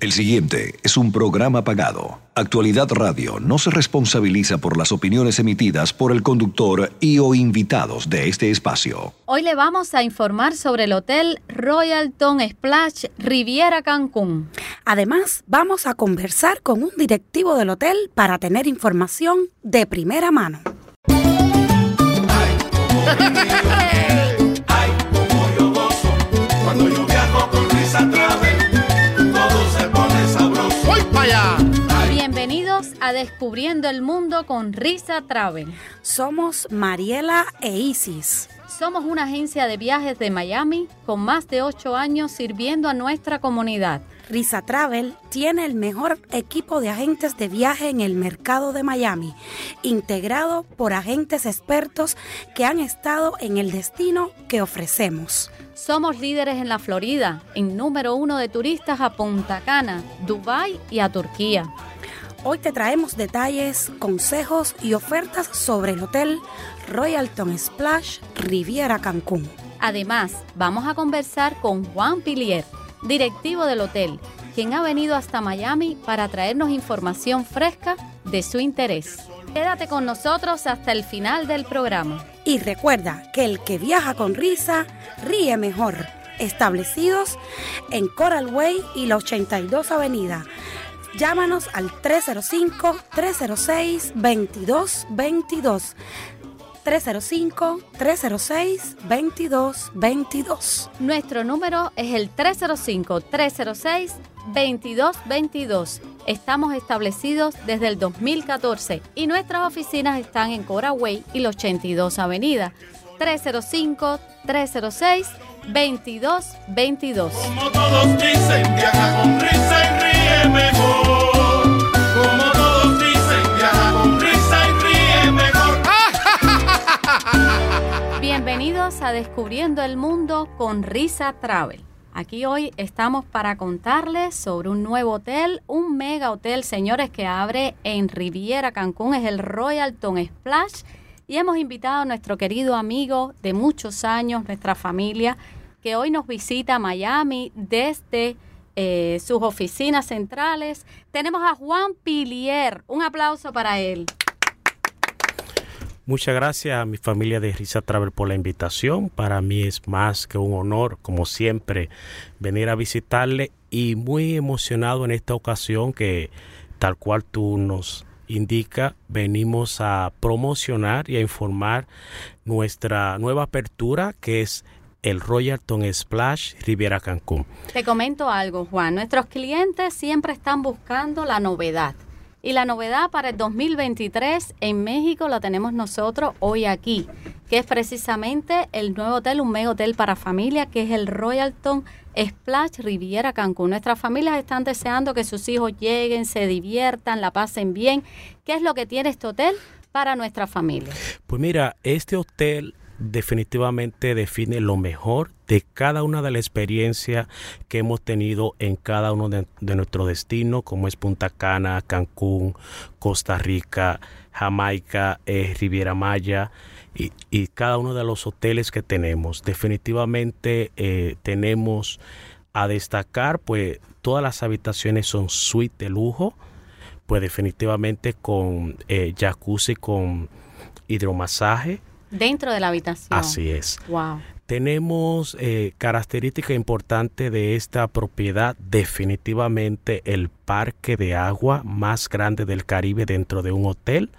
El siguiente es un programa pagado. Actualidad Radio no se responsabiliza por las opiniones emitidas por el conductor y o invitados de este espacio. Hoy le vamos a informar sobre el Hotel Royalton Splash Riviera Cancún. Además, vamos a conversar con un directivo del hotel para tener información de primera mano. Bienvenidos a Descubriendo el Mundo con Risa Travel. Somos Mariela e Isis. Somos una agencia de viajes de Miami con más de ocho años sirviendo a nuestra comunidad. Risa Travel tiene el mejor equipo de agentes de viaje en el mercado de Miami, integrado por agentes expertos que han estado en el destino que ofrecemos. Somos líderes en la Florida, en número uno de turistas a Punta Cana, Dubái y a Turquía. Hoy te traemos detalles, consejos y ofertas sobre el hotel Royalton Splash Riviera Cancún. Además, vamos a conversar con Juan Pilier, directivo del hotel, quien ha venido hasta Miami para traernos información fresca de su interés. Quédate con nosotros hasta el final del programa. Y recuerda que el que viaja con risa ríe mejor. Establecidos en Coral Way y la 82 Avenida. Llámanos al 305-306-2222. 305-306-2222. Nuestro número es el 305-306-2222. Estamos establecidos desde el 2014 y nuestras oficinas están en Coraway y la 82 Avenida. 305-306-2222. Como todos dicen, viaja con risa y ríe mejor. Como todos dicen, viaja con risa y ríe mejor. Bienvenidos a Descubriendo el Mundo con Risa Travel. Aquí hoy estamos para contarles sobre un nuevo hotel, un mega hotel, señores, que abre en Riviera Cancún, es el Royalton Splash. Y hemos invitado a nuestro querido amigo de muchos años, nuestra familia, que hoy nos visita a Miami desde eh, sus oficinas centrales. Tenemos a Juan Pilier. Un aplauso para él. Muchas gracias a mi familia de Risa Travel por la invitación. Para mí es más que un honor, como siempre, venir a visitarle y muy emocionado en esta ocasión que tal cual tú nos indica, venimos a promocionar y a informar nuestra nueva apertura que es el Royalton Splash Riviera Cancún. Te comento algo, Juan. Nuestros clientes siempre están buscando la novedad. Y la novedad para el 2023 en México la tenemos nosotros hoy aquí, que es precisamente el nuevo hotel, un mega hotel para familia, que es el Royalton Splash Riviera Cancún. Nuestras familias están deseando que sus hijos lleguen, se diviertan, la pasen bien. ¿Qué es lo que tiene este hotel para nuestra familia? Pues mira, este hotel definitivamente define lo mejor de cada una de las experiencias que hemos tenido en cada uno de, de nuestros destinos, como es Punta Cana, Cancún, Costa Rica, Jamaica, eh, Riviera Maya y, cada uno de los hoteles que tenemos. Definitivamente eh, tenemos a destacar, pues todas las habitaciones son suite de lujo, pues definitivamente con eh, jacuzzi, con hidromasaje Dentro de la habitación. Así es. Wow. Tenemos eh, característica importante de esta propiedad, definitivamente el parque de agua más grande del Caribe dentro de un hotel,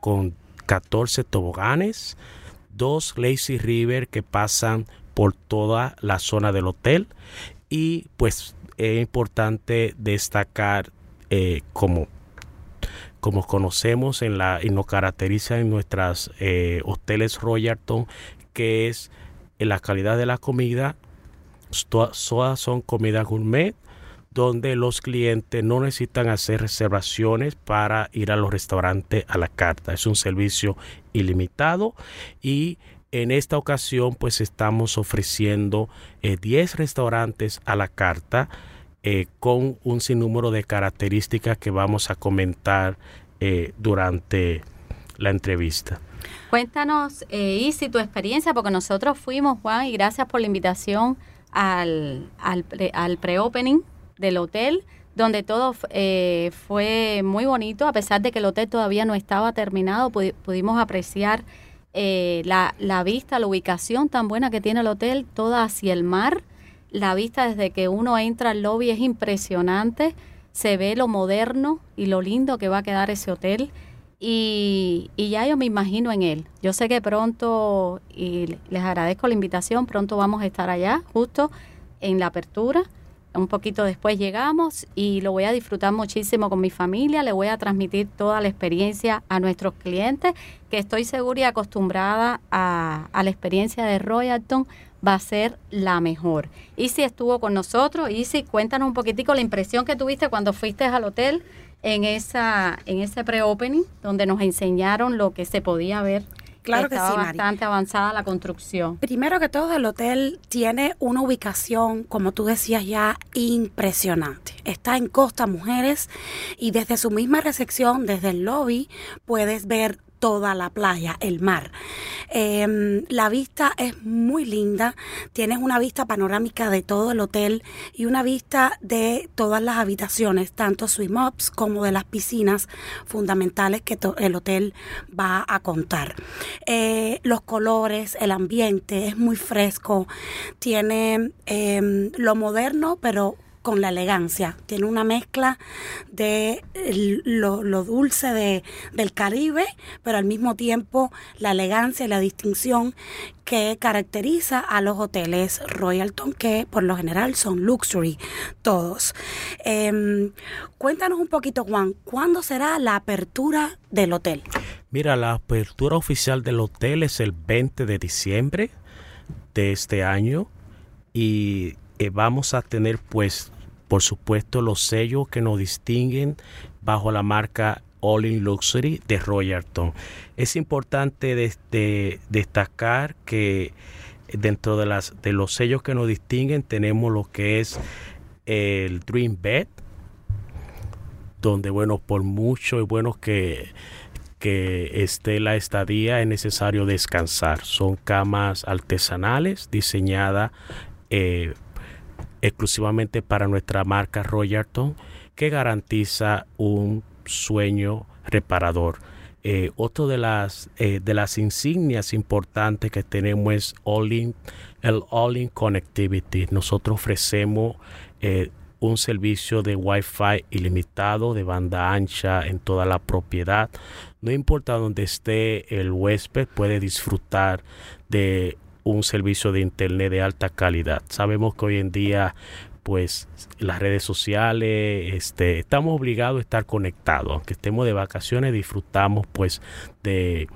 con 14 toboganes, dos lazy river que pasan por toda la zona del hotel y pues es importante destacar eh, como como conocemos en la y nos caracteriza en nuestras eh, hoteles Royalton, que es en la calidad de la comida, todas son comida gourmet, donde los clientes no necesitan hacer reservaciones para ir a los restaurantes a la carta. Es un servicio ilimitado y En esta ocasión pues estamos ofreciendo 10 restaurantes a la carta con un sinnúmero de características que vamos a comentar durante la entrevista. Cuéntanos, eh, Isi, tu experiencia, porque nosotros fuimos, Juan, y gracias por la invitación al, al, al pre-opening del hotel, donde todo eh, fue muy bonito, a pesar de que el hotel todavía no estaba terminado, pudimos apreciar eh, la, la vista, la ubicación tan buena que tiene el hotel, toda hacia el mar. La vista desde que uno entra al lobby es impresionante, se ve lo moderno y lo lindo que va a quedar ese hotel. Y, ya yo me imagino en él. Yo sé que pronto, y les agradezco la invitación, pronto vamos a estar allá, justo en la apertura. Un poquito después llegamos y lo voy a disfrutar muchísimo con mi familia. Le voy a transmitir toda la experiencia a nuestros clientes, que estoy segura y acostumbrada a, a la experiencia de Royalton va a ser la mejor. Y si estuvo con nosotros, y si cuéntanos un poquitico la impresión que tuviste cuando fuiste al hotel en esa en ese pre-opening donde nos enseñaron lo que se podía ver. Claro que sí, bastante avanzada la construcción. Primero que todo, el hotel tiene una ubicación, como tú decías ya, impresionante. Está en Costa Mujeres y desde su misma recepción, desde el lobby, puedes ver toda la playa, el mar. Em, la vista es muy linda, tienes una vista panorámica de todo el hotel y una vista de todas las habitaciones, tanto swim ups como de las piscinas fundamentales que el hotel va a contar. Eh, los colores, el ambiente es muy fresco, tiene em, lo moderno, pero con la elegancia. Tiene una mezcla de lo, dulce de, del Caribe, pero al mismo tiempo la elegancia y la distinción que caracteriza a los hoteles Royalton, que por lo general son luxury todos. Em, cuéntanos un poquito, Juan, ¿cuándo será la apertura del hotel? Mira, la apertura oficial del hotel es el 20 de diciembre de este año y eh, vamos a tener pues por supuesto los sellos que nos distinguen bajo la marca All in Luxury de Royalton. Es importante destacar que dentro de, los sellos que nos distinguen tenemos lo que es el Dream Bed, donde bueno, por mucho y bueno que, que esté la estadía es necesario descansar. Son camas artesanales diseñadas eh, exclusivamente para nuestra marca Royalton que garantiza un sueño reparador. Eh, otro de las, eh, de las insignias importantes que tenemos es All in, el All In Connectivity. Nosotros ofrecemos eh, un servicio de Wi-Fi ilimitado de banda ancha en toda la propiedad. No importa dónde esté el huésped, puede disfrutar de un servicio de internet de alta calidad. Sabemos que hoy en día pues las redes sociales, este, estamos obligados a estar conectados, aunque estemos de vacaciones, disfrutamos pues de,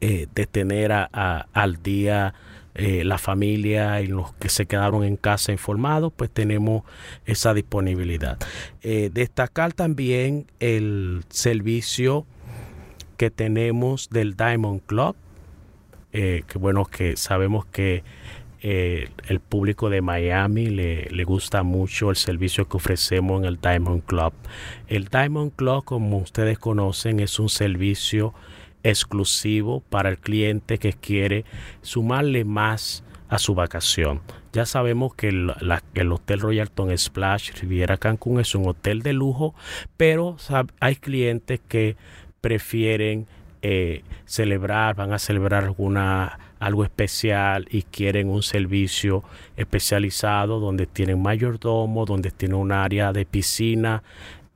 eh, de tener al día eh, la familia y los que se quedaron en casa informados, pues tenemos esa disponibilidad. Eh, destacar también el servicio que tenemos del Diamond Club, eh, que bueno, que sabemos que eh, el público de Miami le, le, gusta mucho el servicio que ofrecemos en el Diamond Club. El Diamond Club, como ustedes conocen, es un servicio exclusivo para el cliente que quiere sumarle más a su vacación. Ya sabemos que el, el Hotel Royalton Splash Riviera Cancún es un hotel de lujo, pero hay clientes que prefieren eh, celebrar, van a celebrar alguna algo especial y quieren un servicio especializado donde tienen mayordomo, donde tienen un área de piscina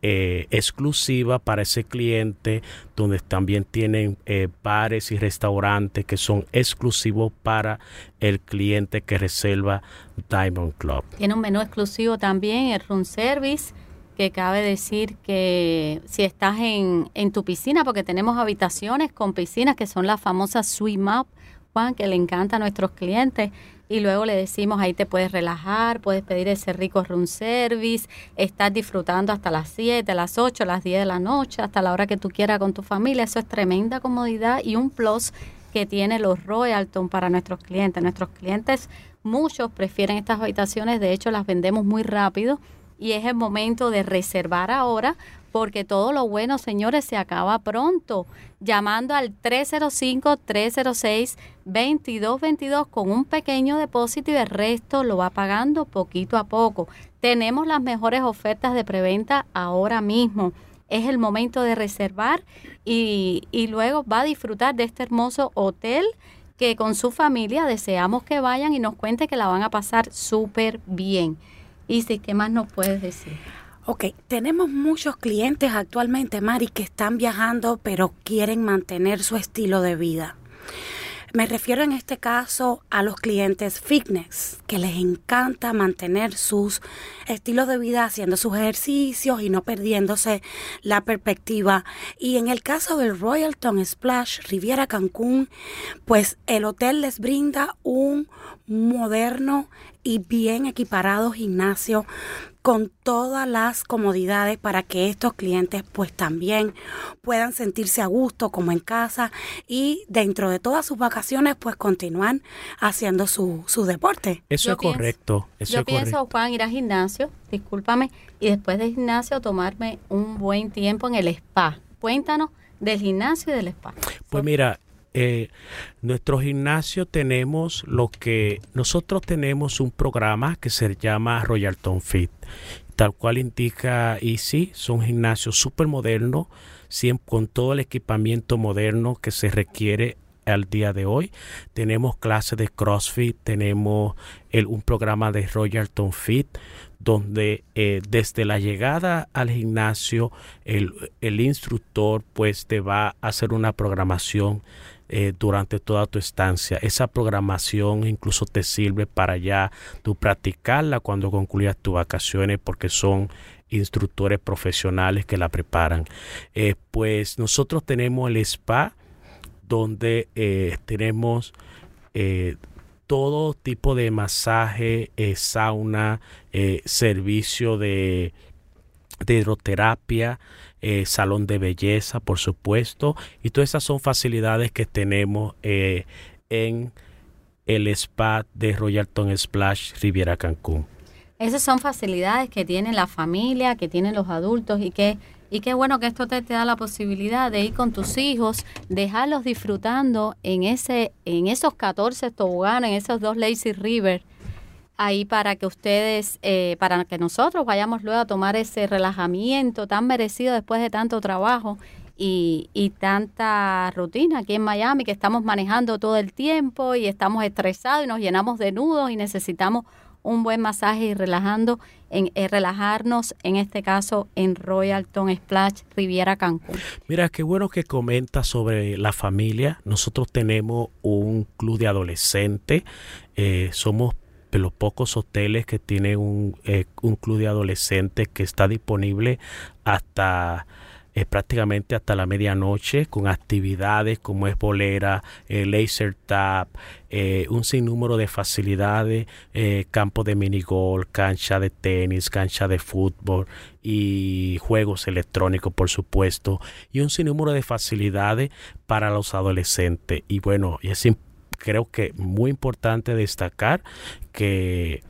eh, exclusiva para ese cliente, donde también tienen eh, bares y restaurantes que son exclusivos para el cliente que reserva Diamond Club. Tiene un menú exclusivo también, el room service que cabe decir que si estás en, en tu piscina, porque tenemos habitaciones con piscinas que son las famosas swim up, Juan, que le encanta a nuestros clientes, y luego le decimos ahí te puedes relajar, puedes pedir ese rico room service, estás disfrutando hasta las 7, las 8, las 10 de la noche, hasta la hora que tú quieras con tu familia, eso es tremenda comodidad y un plus que tiene los Royalton para nuestros clientes. Nuestros clientes, muchos prefieren estas habitaciones, de hecho las vendemos muy rápido y es el momento de reservar ahora porque todo lo bueno, señores, se acaba pronto. Llamando al 305-306-2222 con un pequeño depósito y el resto lo va pagando poquito a poco. Tenemos las mejores ofertas de preventa ahora mismo. Es el momento de reservar y, y luego va a disfrutar de este hermoso hotel que con su familia deseamos que vayan y nos cuente que la van a pasar súper bien. Sí, ¿qué más nos puedes decir? Ok, tenemos muchos clientes actualmente, Mari, que están viajando pero quieren mantener su estilo de vida. Me refiero en este caso a los clientes fitness, que les encanta mantener sus estilos de vida haciendo sus ejercicios y no perdiéndose la perspectiva. Y en el caso del Royalton Splash Riviera Cancún, pues el hotel les brinda un moderno y bien equiparado gimnasio con todas las comodidades para que estos clientes pues también puedan sentirse a gusto como en casa y dentro de todas sus vacaciones pues continúan haciendo su, su deporte. Eso Yo es pienso- correcto. Eso Yo es pienso, correcto. Juan, ir al gimnasio, discúlpame, y después del gimnasio tomarme un buen tiempo en el spa. Cuéntanos del gimnasio y del spa. Pues mira, eh, nuestro gimnasio tenemos lo que nosotros tenemos un programa que se llama Royalton Fit, tal cual indica y sí, son gimnasios súper modernos, con todo el equipamiento moderno que se requiere al día de hoy. Tenemos clases de CrossFit, tenemos un programa de Royalton Fit, donde eh, desde la llegada al gimnasio el, el instructor pues te va a hacer una programación eh, durante toda tu estancia. Esa programación incluso te sirve para ya tú practicarla cuando concluyas tus vacaciones porque son instructores profesionales que la preparan. Eh, pues nosotros tenemos el spa donde eh, tenemos todo tipo de masaje, sauna, servicio de, de hidroterapia, eh, salón de belleza, por supuesto, y todas esas son facilidades que tenemos eh, en el spa de Royalton Splash Riviera Cancún. Esas son facilidades que tiene la familia, que tienen los adultos y que y qué bueno que esto te, te da la posibilidad de ir con tus hijos, dejarlos disfrutando en ese en esos 14 toboganes, en esos dos lazy river ahí para que ustedes, eh, para que nosotros vayamos luego a tomar ese relajamiento tan merecido después de tanto trabajo y, y tanta rutina aquí en Miami que estamos manejando todo el tiempo y estamos estresados y nos llenamos de nudos y necesitamos un buen masaje y relajando en eh, relajarnos en este caso en Royalton Splash Riviera Cancún. Mira, qué bueno que comenta sobre la familia. Nosotros tenemos un club de adolescentes. Eh, somos los pocos hoteles que tienen un, eh, un club de adolescentes que está disponible hasta eh, prácticamente hasta la medianoche con actividades como es bolera, eh, laser tap, un sinnúmero de facilidades, campo de minigol, cancha de tenis, cancha de fútbol y juegos electrónicos por supuesto y un sinnúmero de facilidades para los adolescentes. Y bueno, es im- creo que muy importante destacar que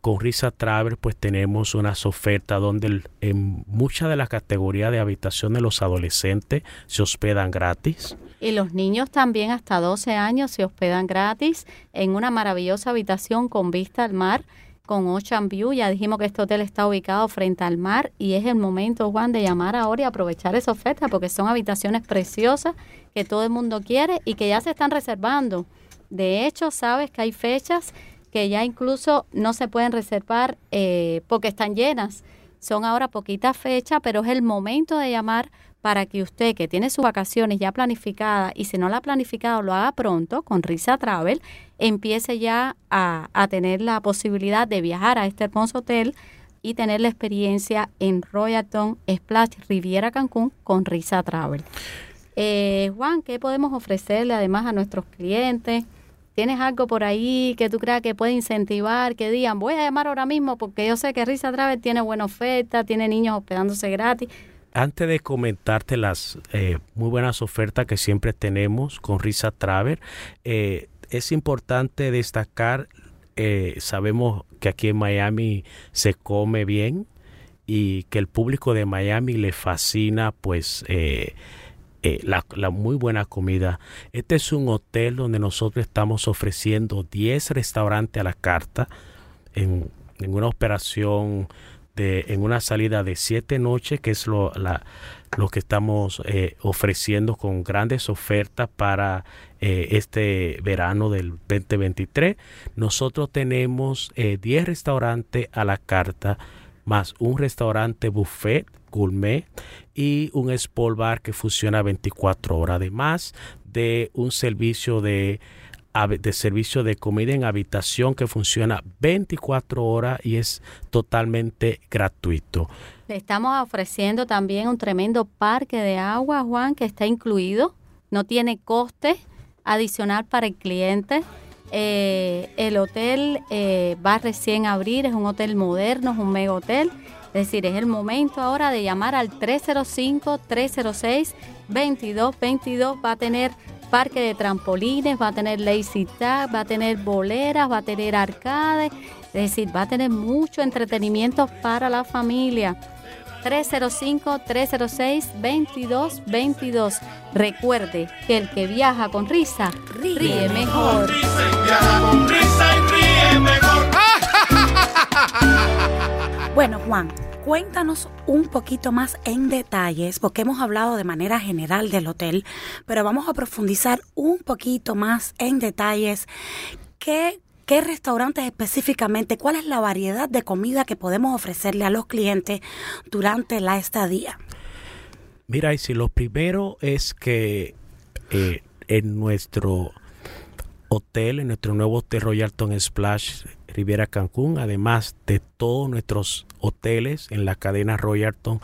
con Risa Travel pues tenemos unas ofertas donde en muchas de las categorías de habitación de los adolescentes se hospedan gratis. Y los niños también hasta 12 años se hospedan gratis en una maravillosa habitación con vista al mar, con Ocean View. Ya dijimos que este hotel está ubicado frente al mar y es el momento, Juan, de llamar ahora y aprovechar esa oferta porque son habitaciones preciosas que todo el mundo quiere y que ya se están reservando. De hecho, sabes que hay fechas que ya incluso no se pueden reservar eh, porque están llenas. Son ahora poquitas fechas, pero es el momento de llamar para que usted que tiene sus vacaciones ya planificadas y si no la ha planificado lo haga pronto con Risa Travel, empiece ya a, tener la posibilidad de viajar a este hermoso hotel y tener la experiencia en Royalton Splash Riviera Cancún con Risa Travel. Eh, Juan, ¿qué podemos ofrecerle además a nuestros clientes? ¿Tienes algo por ahí que tú creas que puede incentivar, que digan, voy a llamar ahora mismo porque yo sé que Risa Travel tiene buena oferta, tiene niños hospedándose gratis? antes de comentarte las eh, muy buenas ofertas que siempre tenemos con Risa Travel, eh, es importante destacar, eh, sabemos que aquí en Miami se come bien y que el público de Miami le fascina pues la, la, muy buena comida. Este es un hotel donde nosotros estamos ofreciendo 10 restaurantes a la carta en, una operación en una salida de siete noches, que es lo, que estamos eh, ofreciendo con grandes ofertas para eh, este verano del 2023. Nosotros tenemos 10 eh, restaurantes a la carta, más un restaurante buffet gourmet y un sport bar que funciona 24 horas, además de un servicio de de servicio de comida en habitación que funciona 24 horas y es totalmente gratuito. Le estamos ofreciendo también un tremendo parque de agua, Juan, que está incluido. No tiene coste adicional para el cliente. Eh, el hotel eh, va recién a abrir, es un hotel moderno, es un mega hotel. Es decir, es el momento ahora de llamar al 305-306-2222. Va a tener parque de trampolines, va a tener lazy tag, va a tener boleras, va a tener arcades, es decir, va a tener mucho entretenimiento para la familia. 305-306-2222. Recuerde que el que viaja con risa ríe, mejor. Bueno, Juan, Cuéntanos un poquito más en detalles, porque hemos hablado de manera general del hotel, pero vamos a profundizar un poquito más en detalles. ¿Qué, restaurantes específicamente? ¿Cuál es la variedad de comida que podemos ofrecerle a los clientes durante la estadía? Mira, y si lo primero es que eh, en nuestro hotel, en nuestro nuevo hotel Royalton Splash Riviera Cancún, además de todos nuestros hoteles en la cadena Royalton,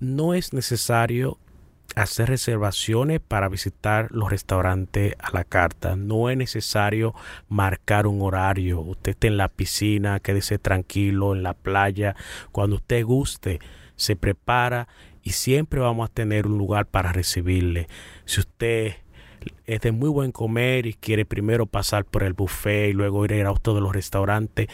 no es necesario hacer reservaciones para visitar los restaurantes a la carta. No es necesario marcar un horario. Usted está en la piscina, quédese tranquilo, en la playa. Cuando usted guste, se prepara y siempre vamos a tener un lugar para recibirle. Si usted es de muy buen comer y quiere primero pasar por el buffet y luego ir a de los restaurantes,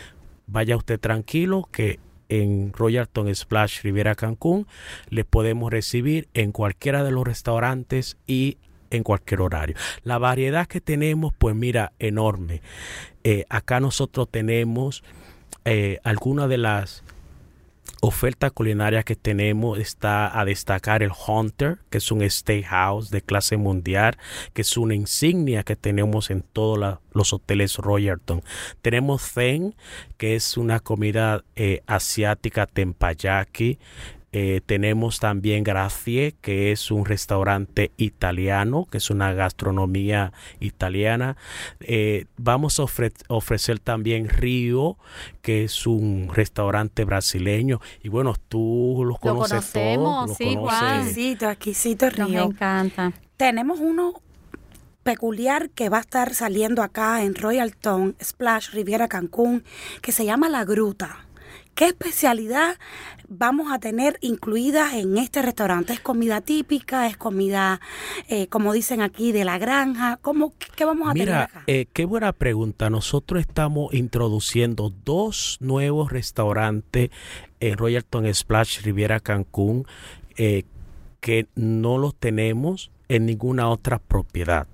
vaya usted tranquilo que en Royalton Splash Riviera Cancún le podemos recibir en cualquiera de los restaurantes y en cualquier horario. La variedad que tenemos, pues mira, enorme. Eh, acá nosotros tenemos eh, algunas de las oferta culinaria que tenemos está a destacar el Hunter, que es un steakhouse de clase mundial, que es una insignia que tenemos en todos los hoteles Royalton. Tenemos Zen, que es una comida eh, asiática tempayaki. Eh, tenemos también Gracie, que es un restaurante italiano, que es una gastronomía italiana. Eh, vamos a ofrecer también Río, que es un restaurante brasileño. Y bueno, tú los conoces conocemos, sí, Exquisito, exquisito Río. me encanta. Tenemos uno peculiar que va a estar saliendo acá en Royalton Splash Riviera Cancún, que se llama La Gruta. ¿Qué especialidad vamos a tener incluida en este restaurante? ¿Es comida típica? ¿Es comida, eh, como dicen aquí, de la granja? ¿Cómo, ¿Qué vamos a tener acá? Eh, qué buena pregunta. Nosotros estamos introduciendo dos nuevos restaurantes en Royalton Splash Riviera Cancún eh, que no los tenemos en ninguna otra propiedad.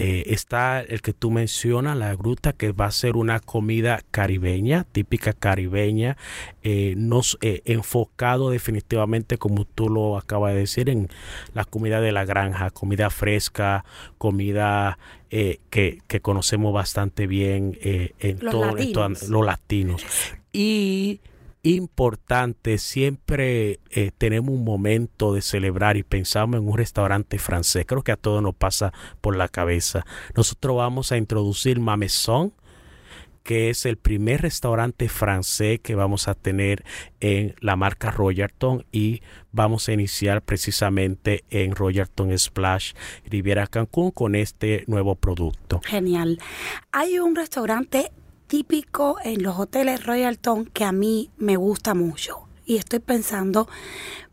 Eh, está el que tú mencionas, la gruta, que va a ser una comida caribeña, típica caribeña, eh, nos, eh, enfocado definitivamente, como tú lo acabas de decir, en la comida de la granja, comida fresca, comida que, conocemos bastante bien en todos los latinos. Y importante, siempre eh, tenemos un momento de celebrar y pensamos en un restaurante francés. Creo que a todos nos pasa por la cabeza. Nosotros vamos a introducir Mameson, que es el primer restaurante francés que vamos a tener en la marca Royalton y vamos a iniciar precisamente en Royalton Splash Riviera Cancún con este nuevo producto. Genial. Hay un restaurante típico en los hoteles Royalton que a mí me gusta mucho y estoy pensando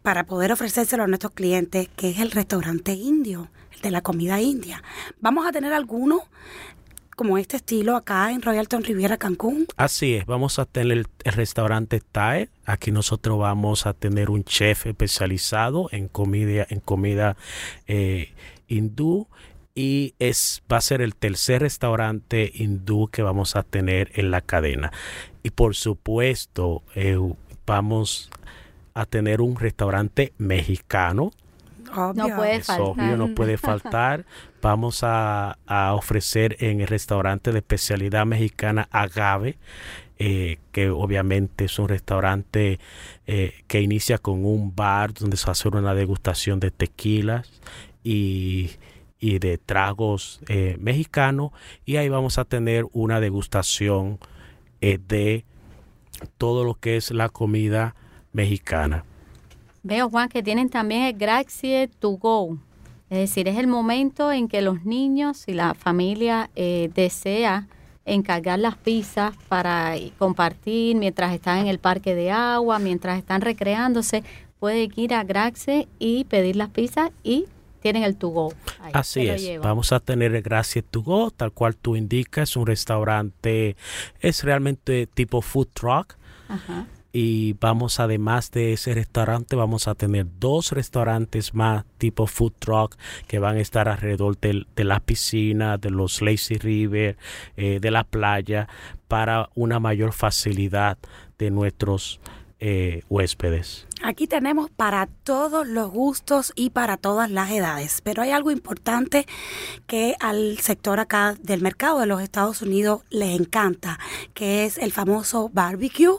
para poder ofrecérselo a nuestros clientes, que es el restaurante indio, el de la comida india. Vamos a tener alguno como este estilo acá en Royalton Riviera Cancún. Así es, vamos a tener el, restaurante Thai. Aquí nosotros vamos a tener un chef especializado en comida, en comida eh, hindú y es va a ser el tercer restaurante hindú que vamos a tener en la cadena. Y por supuesto, eh, vamos a tener un restaurante mexicano Obvio. No puede es faltar. obvio, no puede faltar. Vamos a, a ofrecer en el restaurante de especialidad mexicana Agave, eh, que obviamente es un restaurante eh, que inicia con un bar donde se hace una degustación de tequilas y, y de tragos eh, mexicanos. Y ahí vamos a tener una degustación eh, de todo lo que es la comida mexicana. Veo, Juan, que tienen también el Gracie to Go. Es decir, es el momento en que los niños y la familia eh, desea encargar las pizzas para compartir mientras están en el parque de agua, mientras están recreándose. Pueden ir a Gracie y pedir las pizzas y tienen el to go. Ahí, Así es, vamos a tener el Gracias to Go, tal cual tú indicas, un restaurante, es realmente tipo food truck Ajá. y vamos además de ese restaurante, vamos a tener dos restaurantes más tipo food truck que van a estar alrededor del- de, la piscina, de los lazy river, eh, de la playa, para una mayor facilidad de nuestros eh, huéspedes. Aquí tenemos para todos los gustos y para todas las edades, pero hay algo importante que al sector acá del mercado de los Estados Unidos les encanta, que es el famoso barbecue.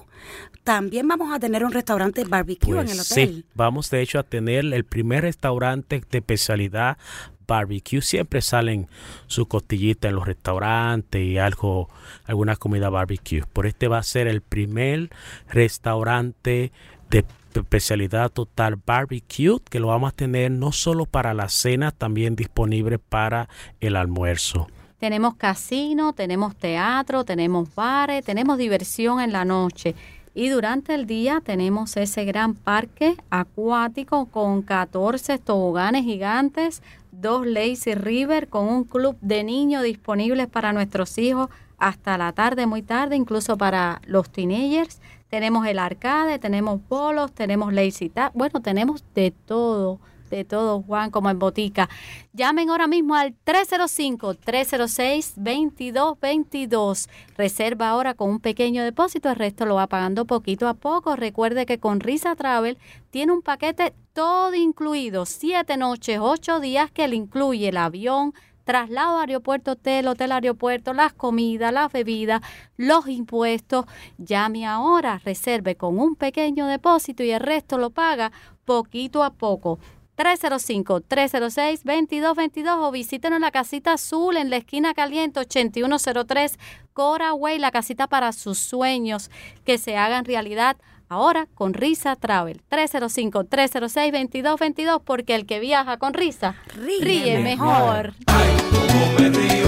También vamos a tener un restaurante barbecue en el Pues hotel. sí, vamos de hecho a tener el primer restaurante de especialidad barbecue. Siempre salen su costillita en los restaurantes y algo, alguna comida barbecue. Por este va a ser el primer restaurante de especialidad total barbecue que lo vamos a tener no solo para la cena, también disponible para el almuerzo. Tenemos casino, tenemos teatro, tenemos bares, tenemos diversión en la noche. Y durante el día tenemos ese gran parque acuático con 14 toboganes gigantes, dos lazy river con un club de niños disponibles para nuestros hijos hasta la tarde, muy tarde, incluso para los teenagers. Tenemos el arcade, tenemos bolos, tenemos lazy tag. Bueno, tenemos de todo de todo, Juan, como en botica. Llamen ahora mismo al 305-306-2222. Reserva ahora con un pequeño depósito, el resto lo va pagando poquito a poco. Recuerde que con Risa Travel tiene un paquete todo incluido, siete noches, ocho días que le incluye el avión, traslado aeropuerto, hotel, hotel, aeropuerto, las comidas, las bebidas, los impuestos. Llame ahora, reserve con un pequeño depósito y el resto lo paga poquito a poco. 305-306-2222 o visítenos en la casita azul en la esquina caliente 8103 Cora Way, la casita para sus sueños que se hagan realidad ahora con Risa Travel. 305-306-2222 porque el que viaja con risa Ríe ríe, mejor. mejor. Ay, cómo me río,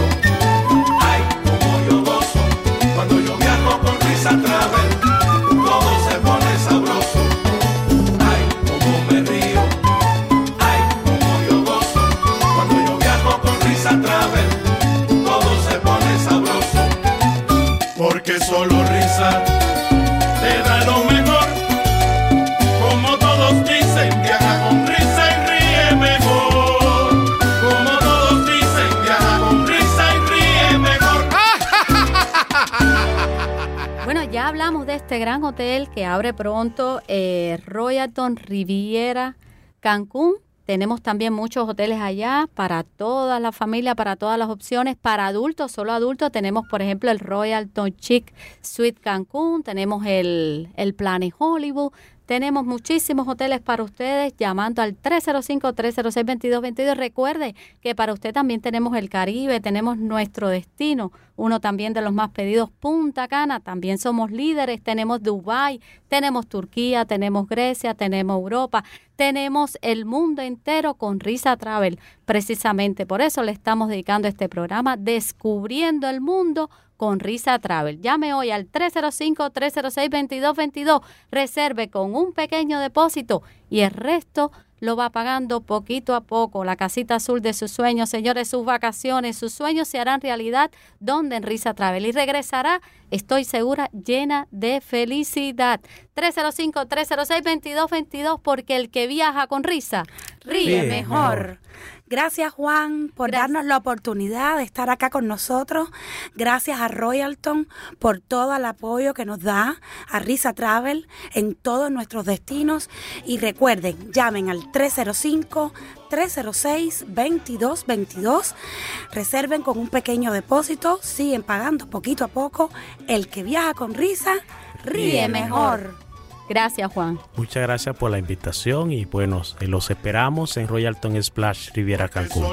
ay, cómo yo gozo, cuando yo viajo con Risa Travel, todo se pone sabroso. Este gran hotel que abre pronto, eh, Royalton Riviera Cancún. Tenemos también muchos hoteles allá para toda la familia, para todas las opciones. Para adultos, solo adultos, tenemos por ejemplo el Royalton Chic Suite Cancún, tenemos el, el Planet Hollywood, tenemos muchísimos hoteles para ustedes llamando al 305-306-2222. Recuerde que para usted también tenemos el Caribe, tenemos nuestro destino, uno también de los más pedidos, Punta Cana, también somos líderes, tenemos Dubái, tenemos Turquía, tenemos Grecia, tenemos Europa, tenemos el mundo entero con Risa Travel. Precisamente por eso le estamos dedicando este programa, descubriendo el mundo con Risa Travel. Llame hoy al 305-306-2222. Reserve con un pequeño depósito y el resto lo va pagando poquito a poco. La casita azul de sus sueños, señores, sus vacaciones, sus sueños se harán realidad donde en Risa Travel y regresará, estoy segura, llena de felicidad. 305-306-2222 porque el que viaja con risa ríe, mejor. Gracias Juan por darnos la oportunidad de estar acá con nosotros. Gracias a Royalton por todo el apoyo que nos da, a Risa Travel en todos nuestros destinos. Y recuerden, llamen al 305-306-2222. Reserven con un pequeño depósito, siguen pagando poquito a poco. El que viaja con Risa ríe mejor. Gracias, Juan. Muchas gracias por la invitación y bueno, los esperamos en Royalton Splash Riviera Cancún.